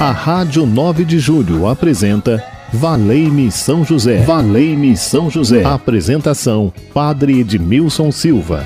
A Rádio 9 de Julho apresenta Valei-me São José. Valei-me São José. Apresentação: Padre Edmilson Silva.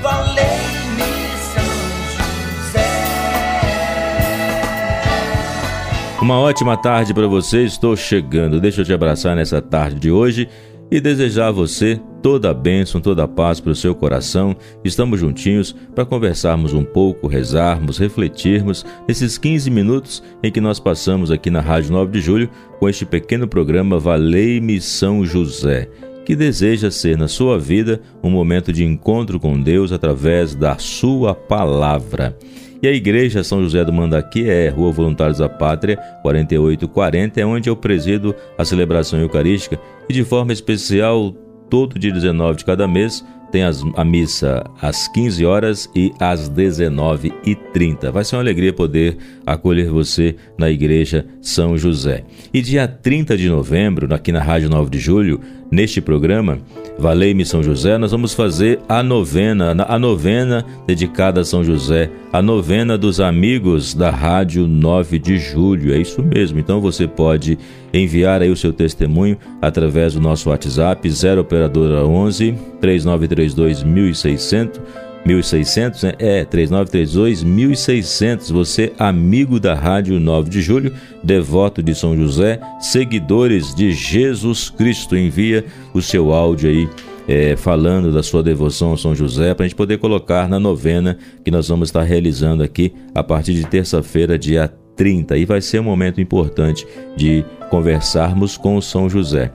Uma ótima tarde para você. Estou chegando. Deixa eu te abraçar nessa tarde de hoje e desejar a você toda a bênção, toda a paz para o seu coração. Estamos juntinhos para conversarmos um pouco, rezarmos, refletirmos nesses 15 minutos em que nós passamos aqui na Rádio 9 de Julho com este pequeno programa Valei-me São José, que deseja ser na sua vida um momento de encontro com Deus através da sua palavra. E a Igreja São José do Mandaqui é Rua Voluntários da Pátria, 4840, é onde eu presido a celebração eucarística e de forma especial, todo dia 19 de cada mês, tem as, a missa às 15 horas e às 19h30. Vai ser uma alegria poder acolher você na Igreja São José. E dia 30 de novembro, aqui na Rádio 9 de Julho, neste programa, Valei-me São José, nós vamos fazer a novena, a novena dedicada a São José, a novena dos amigos da Rádio 9 de Julho. É isso mesmo. Então você pode enviar aí o seu testemunho através do nosso WhatsApp 0 operadora 11 3932 1600 1600, né? É, 3932 1600. Você, amigo da Rádio 9 de Julho, devoto de São José, seguidores de Jesus Cristo, envia o seu áudio aí. É, falando da sua devoção a São José, para a gente poder colocar na novena que nós vamos estar realizando aqui a partir de terça-feira, dia 30. E vai ser um momento importante de conversarmos com São José.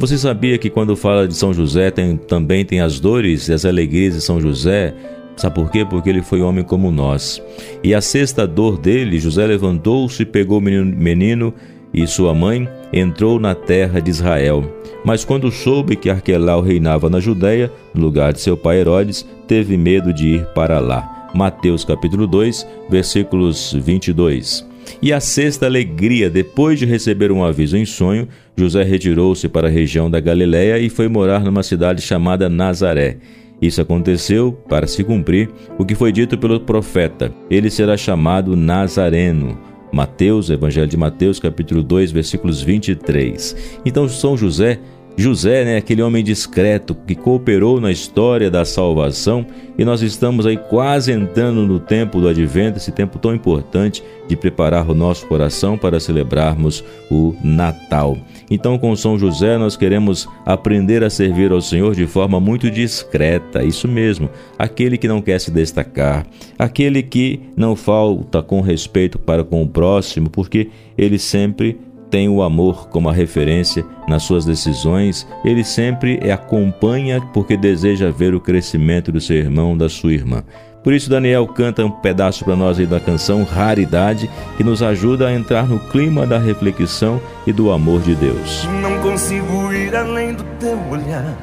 Você sabia que quando fala de São José tem, também tem as dores e as alegrias de São José? Sabe por quê? Porque ele foi homem como nós. E a sexta dor dele, José levantou-se, pegou o menino, menino e sua mãe, entrou na terra de Israel. Mas quando soube que Arquelau reinava na Judéia, no lugar de seu pai Herodes, teve medo de ir para lá. Mateus capítulo 2, versículos 22. E a sexta alegria, depois de receber um aviso em sonho, José retirou-se para a região da Galiléia e foi morar numa cidade chamada Nazaré. Isso aconteceu para se cumprir o que foi dito pelo profeta: ele será chamado Nazareno. Mateus, Evangelho de Mateus, capítulo 2, versículos 23. Então, São José José, né, aquele homem discreto que cooperou na história da salvação, e nós estamos aí quase entrando no tempo do advento, esse tempo tão importante de preparar o nosso coração para celebrarmos o Natal. Então, com São José, nós queremos aprender a servir ao Senhor de forma muito discreta, isso mesmo, aquele que não quer se destacar, aquele que não falta com respeito para com o próximo, porque ele sempre tem o amor como a referência nas suas decisões, ele sempre acompanha porque deseja ver o crescimento do seu irmão, da sua irmã. Por isso, Daniel canta um pedaço para nós aí da canção Raridade, que nos ajuda a entrar no clima da reflexão e do amor de Deus. Não consigo ir além do teu olhar,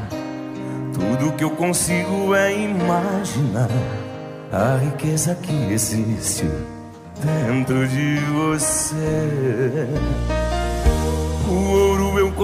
tudo que eu consigo é imaginar a riqueza que existe dentro de você.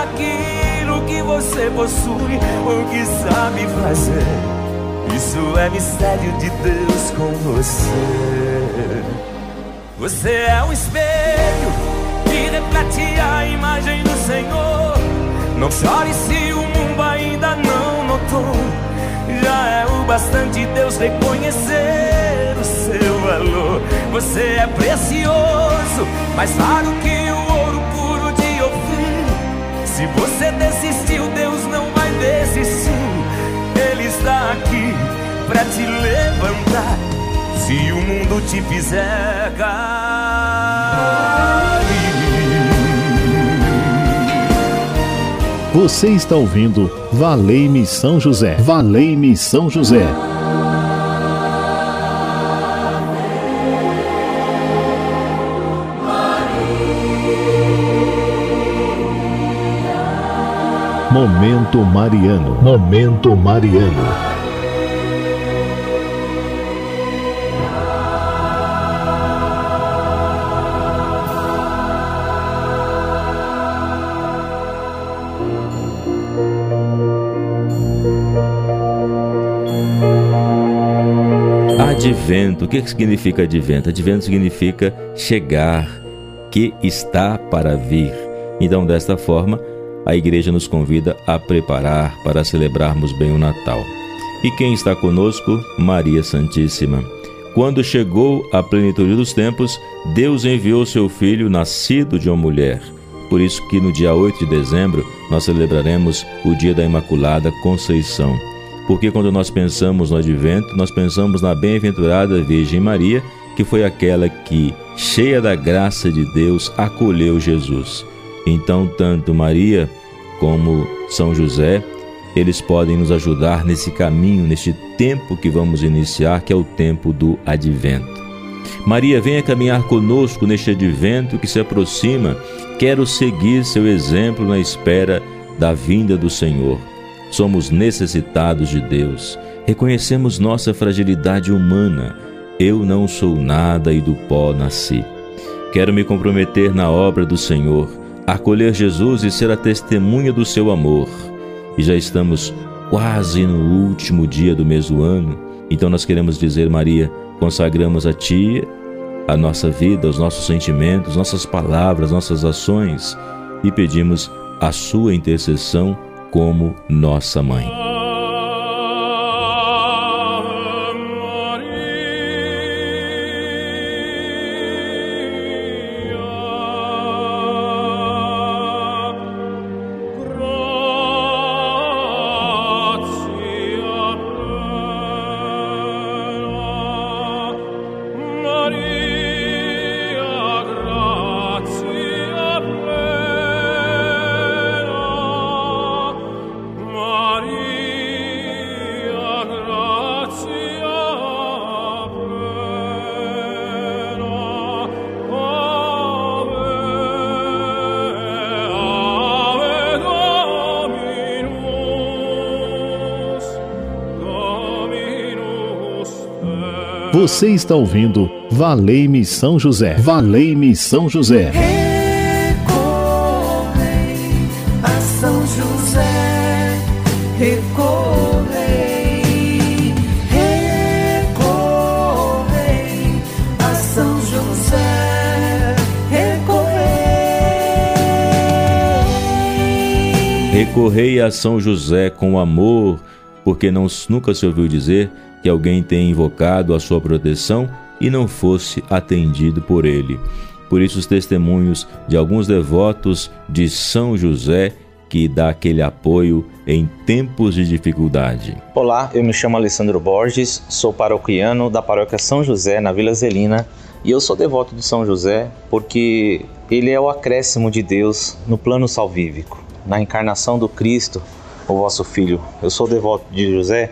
naquilo que você possui ou que sabe fazer. Isso é mistério de Deus com você. Você é um espelho que reflete a imagem do Senhor. Não chore se o mundo ainda não notou. Já é o bastante Deus reconhecer o seu valor. Você é precioso, mais raro que se você desistiu, Deus não vai desistir. Ele está aqui para te levantar. Se o mundo te fizer cair. Você está ouvindo Valei-me São José. Valei-me São José. Momento Mariano. Momento Mariano. Advento, o que significa advento? Advento significa chegar, que está para vir. Então, desta forma, a igreja nos convida a preparar para celebrarmos bem o Natal. E quem está conosco? Maria Santíssima. Quando chegou a plenitude dos tempos, Deus enviou seu filho nascido de uma mulher. Por isso que no dia 8 de dezembro nós celebraremos o dia da Imaculada Conceição. Porque quando nós pensamos no advento, nós pensamos na bem-aventurada Virgem Maria, que foi aquela que, cheia da graça de Deus, acolheu Jesus. Então, tanto Maria como São José, eles podem nos ajudar nesse caminho, neste tempo que vamos iniciar, que é o tempo do advento. Maria, venha caminhar conosco neste advento que se aproxima. Quero seguir seu exemplo na espera da vinda do Senhor. Somos necessitados de Deus. Reconhecemos nossa fragilidade humana. Eu não sou nada e do pó nasci. Quero me comprometer na obra do Senhor acolher Jesus e ser a testemunha do seu amor. E já estamos quase no último dia do mês do ano, então nós queremos dizer, Maria, consagramos a Ti a nossa vida, os nossos sentimentos, nossas palavras, nossas ações e pedimos a Sua intercessão como nossa mãe. Você está ouvindo Valei-me São José. Valei-me São José. Recorrei a São José. Recorrei. Recorrei a São José. Recorrei. Recorrei a São José com amor, porque não, nunca se ouviu dizer que alguém tenha invocado a sua proteção e não fosse atendido por ele. Por isso, os testemunhos de alguns devotos de São José que dá aquele apoio em tempos de dificuldade. Olá, eu me chamo Alessandro Borges, sou paroquiano da paróquia São José, na Vila Zelina, e eu sou devoto de São José porque ele é o acréscimo de Deus no plano salvífico, na encarnação do Cristo, o vosso Filho. Eu sou devoto de José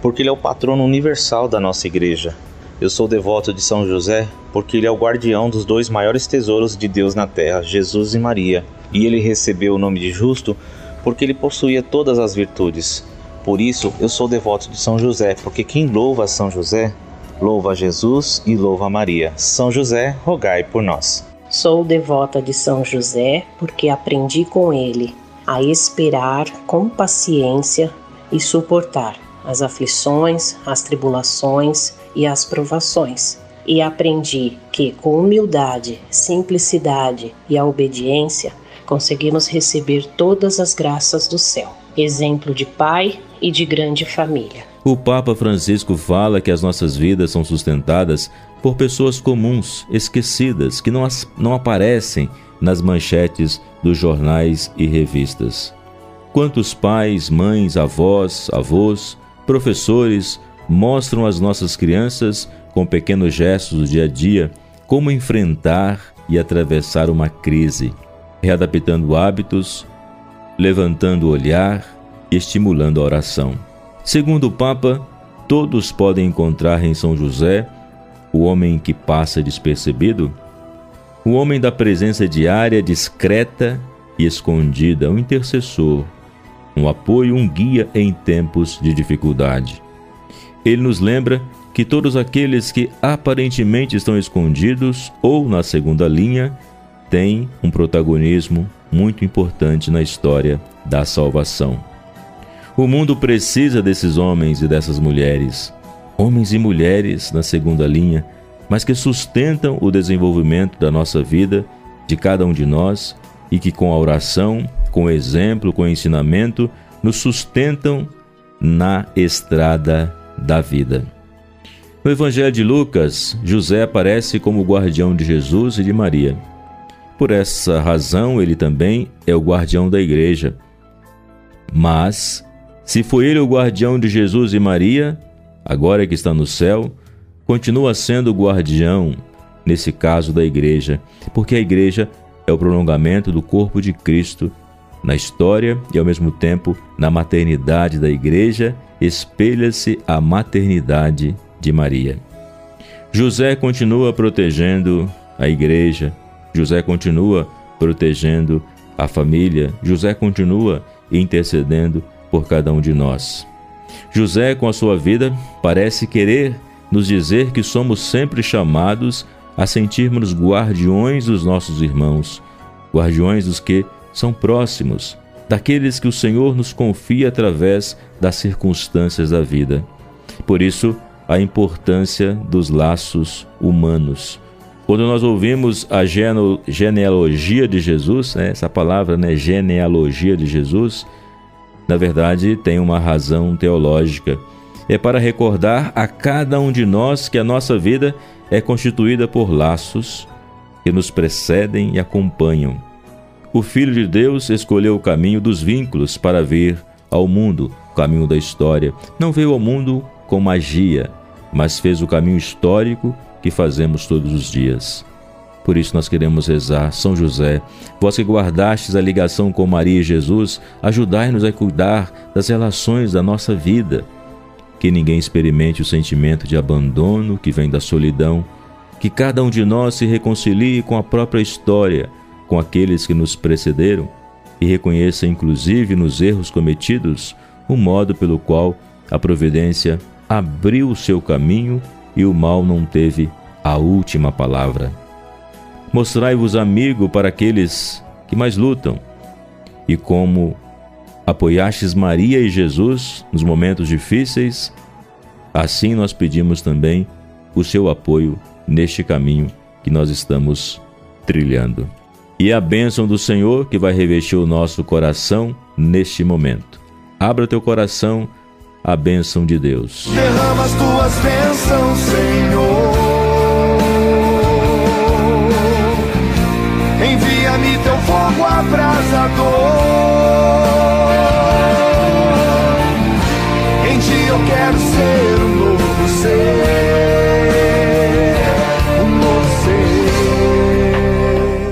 porque ele é o patrono universal da nossa igreja. Eu sou devoto de São José porque ele é o guardião dos dois maiores tesouros de Deus na terra, Jesus e Maria. E ele recebeu o nome de justo porque ele possuía todas as virtudes. Por isso, eu sou devoto de São José, porque quem louva São José, louva Jesus e louva Maria. São José, rogai por nós. Sou devota de São José porque aprendi com ele a esperar com paciência e suportar as aflições, as tribulações e as provações. E aprendi que, com humildade, simplicidade e a obediência, conseguimos receber todas as graças do céu. Exemplo de pai e de grande família. O Papa Francisco fala que as nossas vidas são sustentadas por pessoas comuns, esquecidas, que não, as, não aparecem nas manchetes dos jornais e revistas. Quantos pais, mães, avós, avós professores mostram às nossas crianças, com pequenos gestos do dia a dia, como enfrentar e atravessar uma crise, readaptando hábitos, levantando o olhar e estimulando a oração. Segundo o Papa, todos podem encontrar em São José o homem que passa despercebido, o homem da presença diária, discreta e escondida, o intercessor, um apoio, um guia em tempos de dificuldade. Ele nos lembra que todos aqueles que aparentemente estão escondidos ou na segunda linha têm um protagonismo muito importante na história da salvação. O mundo precisa desses homens e dessas mulheres, homens e mulheres na segunda linha, mas que sustentam o desenvolvimento da nossa vida, de cada um de nós, e que com a oração, com exemplo, com ensinamento, nos sustentam na estrada da vida. No Evangelho de Lucas, José aparece como guardião de Jesus e de Maria. Por essa razão, ele também é o guardião da igreja. Mas, se foi ele o guardião de Jesus e Maria, agora que está no céu, continua sendo o guardião, nesse caso, da igreja, porque a igreja é o prolongamento do corpo de Cristo na história e, ao mesmo tempo, na maternidade da igreja, espelha-se a maternidade de Maria. José continua protegendo a igreja, José continua protegendo a família, José continua intercedendo por cada um de nós. José, com a sua vida, parece querer nos dizer que somos sempre chamados a sentirmos guardiões dos nossos irmãos, guardiões dos que são próximos, daqueles que o Senhor nos confia através das circunstâncias da vida. Por isso, a importância dos laços humanos. Quando nós ouvimos a genealogia de Jesus, né, essa palavra, né, genealogia de Jesus, na verdade tem uma razão teológica. É para recordar a cada um de nós que a nossa vida é constituída por laços que nos precedem e acompanham. O Filho de Deus escolheu o caminho dos vínculos para vir ao mundo, o caminho da história. Não veio ao mundo com magia, mas fez o caminho histórico que fazemos todos os dias. Por isso nós queremos rezar, São José, vós que guardastes a ligação com Maria e Jesus, ajudai-nos a cuidar das relações da nossa vida. Que ninguém experimente o sentimento de abandono que vem da solidão, que cada um de nós se reconcilie com a própria história, com aqueles que nos precederam e reconheça, inclusive nos erros cometidos, o modo pelo qual a providência abriu o seu caminho e o mal não teve a última palavra. Mostrai-vos amigo para aqueles que mais lutam, e como apoiastes Maria e Jesus nos momentos difíceis, assim nós pedimos também o seu apoio neste caminho que nós estamos trilhando. E a bênção do Senhor que vai revestir o nosso coração neste momento. Abra teu coração a bênção de Deus. Derrama as tuas bênçãos, Senhor. Envia-me teu fogo abrasador.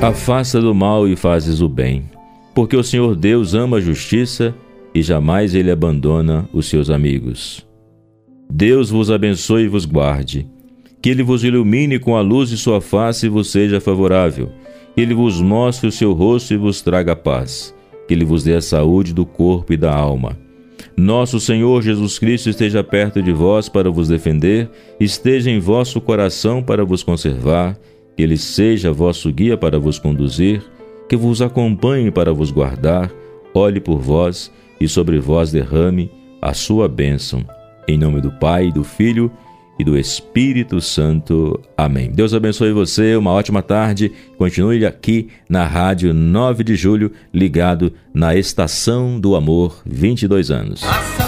Afasta do mal e fazes o bem, porque o Senhor Deus ama a justiça e jamais ele abandona os seus amigos. Deus vos abençoe e vos guarde. Que ele vos ilumine com a luz de sua face e vos seja favorável. Que ele vos mostre o seu rosto e vos traga paz. Que ele vos dê a saúde do corpo e da alma. Nosso Senhor Jesus Cristo esteja perto de vós para vos defender, esteja em vosso coração para vos conservar, que ele seja vosso guia para vos conduzir, que vos acompanhe para vos guardar, olhe por vós e sobre vós derrame a sua bênção. Em nome do Pai, do Filho e do Espírito Santo. Amém. Deus abençoe você, uma ótima tarde. Continue aqui na Rádio 9 de Julho, ligado na Estação do Amor, 22 anos. São